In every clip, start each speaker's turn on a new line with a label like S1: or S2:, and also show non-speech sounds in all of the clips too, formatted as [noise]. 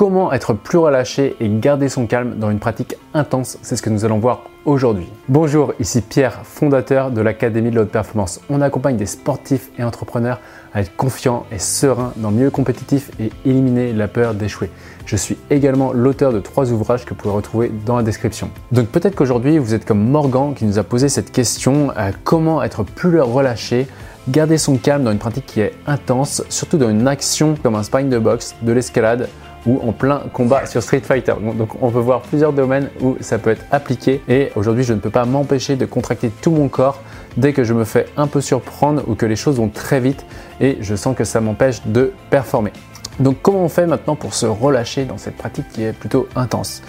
S1: Comment être plus relâché et garder son calme dans une pratique intense C'est ce que nous allons voir aujourd'hui. Bonjour, ici Pierre, fondateur de l'Académie de la Haute Performance. On accompagne des sportifs et entrepreneurs à être confiants et sereins dans le milieu compétitif et éliminer la peur d'échouer. Je suis également l'auteur de trois ouvrages que vous pouvez retrouver dans la description. Donc peut-être qu'aujourd'hui vous êtes comme Morgan qui nous a posé cette question euh, comment être plus relâché garder son calme dans une pratique qui est intense, surtout dans une action comme un sparring de boxe, de l'escalade ou en plein combat sur Street Fighter. Donc on peut voir plusieurs domaines où ça peut être appliqué et aujourd'hui je ne peux pas m'empêcher de contracter tout mon corps dès que je me fais un peu surprendre ou que les choses vont très vite et je sens que ça m'empêche de performer. Donc comment on fait maintenant pour se relâcher dans cette pratique qui est plutôt intense?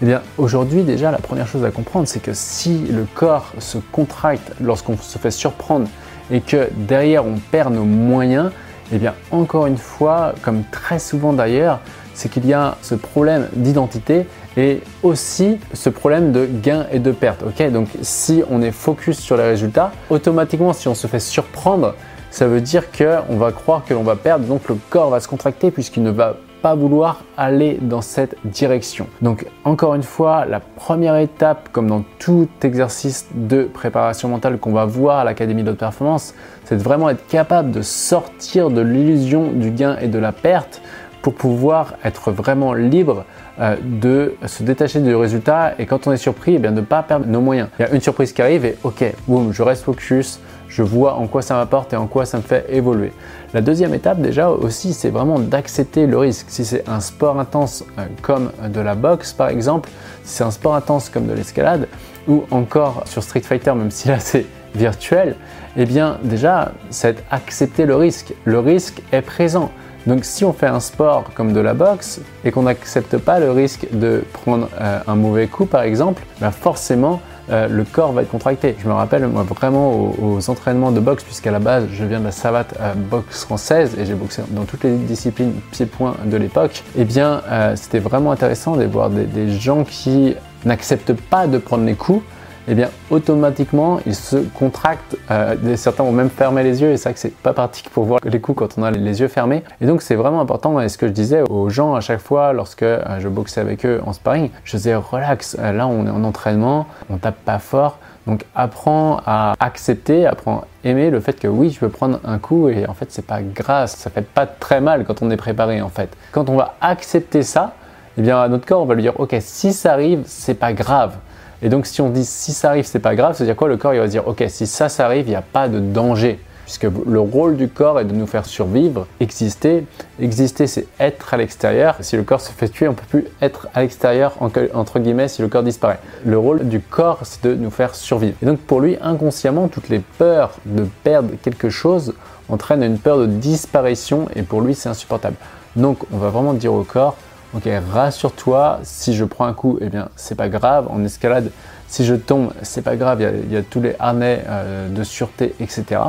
S1: Eh bien, aujourd'hui, déjà, la première chose à comprendre, c'est que si le corps se contracte lorsqu'on se fait surprendre et que derrière on perd nos moyens, eh bien, encore une fois, comme très souvent d'ailleurs, c'est qu'il y a ce problème d'identité et aussi ce problème de gain et de perte. Ok, donc si on est focus sur les résultats, automatiquement, si on se fait surprendre, ça veut dire qu'on va croire que l'on va perdre, donc le corps va se contracter puisqu'il ne va pas vouloir aller dans cette direction. Donc encore une fois, la première étape, comme dans tout exercice de préparation mentale qu'on va voir à l'Académie de performance, c'est de vraiment être capable de sortir de l'illusion du gain et de la perte pour pouvoir être vraiment libre euh, de se détacher du résultat et quand on est surpris, eh bien, ne pas perdre nos moyens. Il y a une surprise qui arrive et ok, boum, je reste focus, je vois en quoi ça m'apporte et en quoi ça me fait évoluer. La deuxième étape déjà aussi, c'est vraiment d'accepter le risque. Si c'est un sport intense euh, comme de la boxe par exemple, si c'est un sport intense comme de l'escalade ou encore sur Street Fighter, même si là [laughs] c'est virtuel, eh bien déjà, c'est accepter le risque. Le risque est présent. Donc si on fait un sport comme de la boxe et qu'on n'accepte pas le risque de prendre euh, un mauvais coup par exemple, ben forcément euh, le corps va être contracté. Je me rappelle moi vraiment aux, entraînements de boxe puisqu'à la base je viens de la savate euh, boxe française et j'ai boxé dans toutes les disciplines pieds-points de l'époque. Eh bien c'était vraiment intéressant de voir des gens qui n'acceptent pas de prendre les coups eh bien automatiquement ils se contractent. Euh, certains vont même fermer les yeux et c'est vrai que c'est pas pratique pour voir les coups quand on a les yeux fermés. Et donc c'est vraiment important. Et ce que je disais aux gens à chaque fois lorsque euh, je boxais avec eux en sparring, je disais relax. Euh, là on est en entraînement, on tape pas fort. Donc apprends à accepter, apprends à aimer le fait que oui, je peux prendre un coup et en fait c'est pas grave, ça fait pas très mal quand on est préparé en fait. Quand on va accepter ça, eh bien notre corps on va lui dire ok si ça arrive c'est pas grave. Et donc si on dit si ça arrive, c'est pas grave, c'est-à-dire quoi? Le corps il va dire ok, si ça, ça arrive, il n'y a pas de danger. Puisque le rôle du corps est de nous faire survivre, exister. Exister, c'est être à l'extérieur. Si le corps se fait tuer, on ne peut plus être à l'extérieur, entre guillemets, si le corps disparaît. Le rôle du corps, c'est de nous faire survivre. Et donc pour lui, inconsciemment, toutes les peurs de perdre quelque chose entraînent une peur de disparition et pour lui, c'est insupportable. Donc on va vraiment dire au corps, Ok, rassure-toi, si je prends un coup, eh bien, c'est pas grave. En escalade, si je tombe, c'est pas grave, il y, a, tous les harnais euh, de sûreté, etc.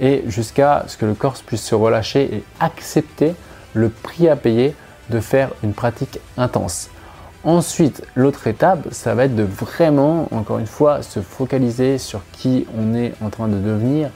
S1: Et jusqu'à ce que le corps puisse se relâcher et accepter le prix à payer de faire une pratique intense. Ensuite, l'autre étape, ça va être de vraiment, encore une fois, se focaliser sur qui on est en train de devenir.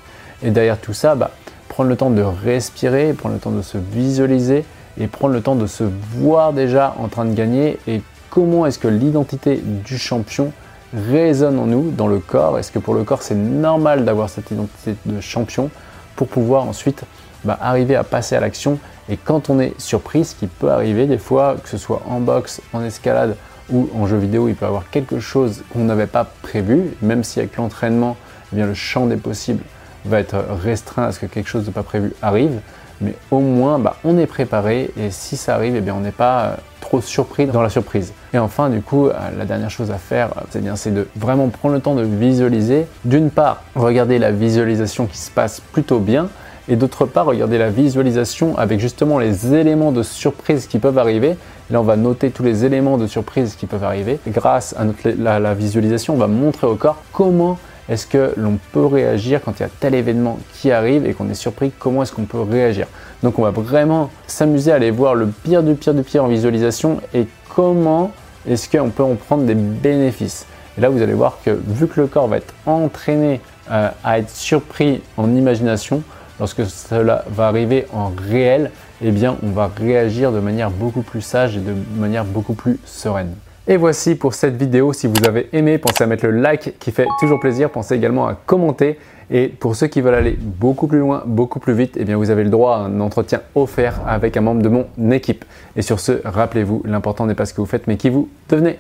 S1: Et derrière tout ça, bah, prendre le temps de respirer, prendre le temps de se visualiser et prendre le temps de se voir déjà en train de gagner et comment est-ce que l'identité du champion résonne en nous, dans le corps. Est-ce que pour le corps c'est normal d'avoir cette identité de champion pour pouvoir ensuite bah, arriver à passer à l'action? Et quand on est surpris, ce qui peut arriver des fois, que ce soit en boxe, en escalade ou en jeu vidéo, il peut y avoir quelque chose qu'on n'avait pas prévu, même si avec l'entraînement, eh le champ des possibles va être restreint à ce que quelque chose de pas prévu arrive mais au moins bah, on est préparé et si ça arrive, eh on n'est pas euh, trop surpris dans la surprise. Et enfin, du coup, euh, la dernière chose à faire, euh, c'est de vraiment prendre le temps de visualiser. D'une part, regarder la visualisation qui se passe plutôt bien, et d'autre part, regarder la visualisation avec justement les éléments de surprise qui peuvent arriver. là, on va noter tous les éléments de surprise qui peuvent arriver. grâce à la visualisation, on va montrer au corps comment est-ce que l'on peut réagir quand il y a tel événement qui arrive et qu'on est surpris Comment est-ce qu'on peut réagir? Donc on va vraiment s'amuser à aller voir le pire du pire du pire en visualisation et comment est-ce qu'on peut en prendre des bénéfices. Et là vous allez voir que vu que le corps va être entraîné euh, à être surpris en imagination, lorsque cela va arriver en réel, eh bien on va réagir de manière beaucoup plus sage et de manière beaucoup plus sereine. Et voici pour cette vidéo. Si vous avez aimé, pensez à mettre le like qui fait toujours plaisir. Pensez également à commenter. Et pour ceux qui veulent aller beaucoup plus loin, beaucoup plus vite, eh bien vous avez le droit à un entretien offert avec un membre de mon équipe. Et sur ce, rappelez-vous, l'important n'est pas ce que vous faites, mais qui vous devenez.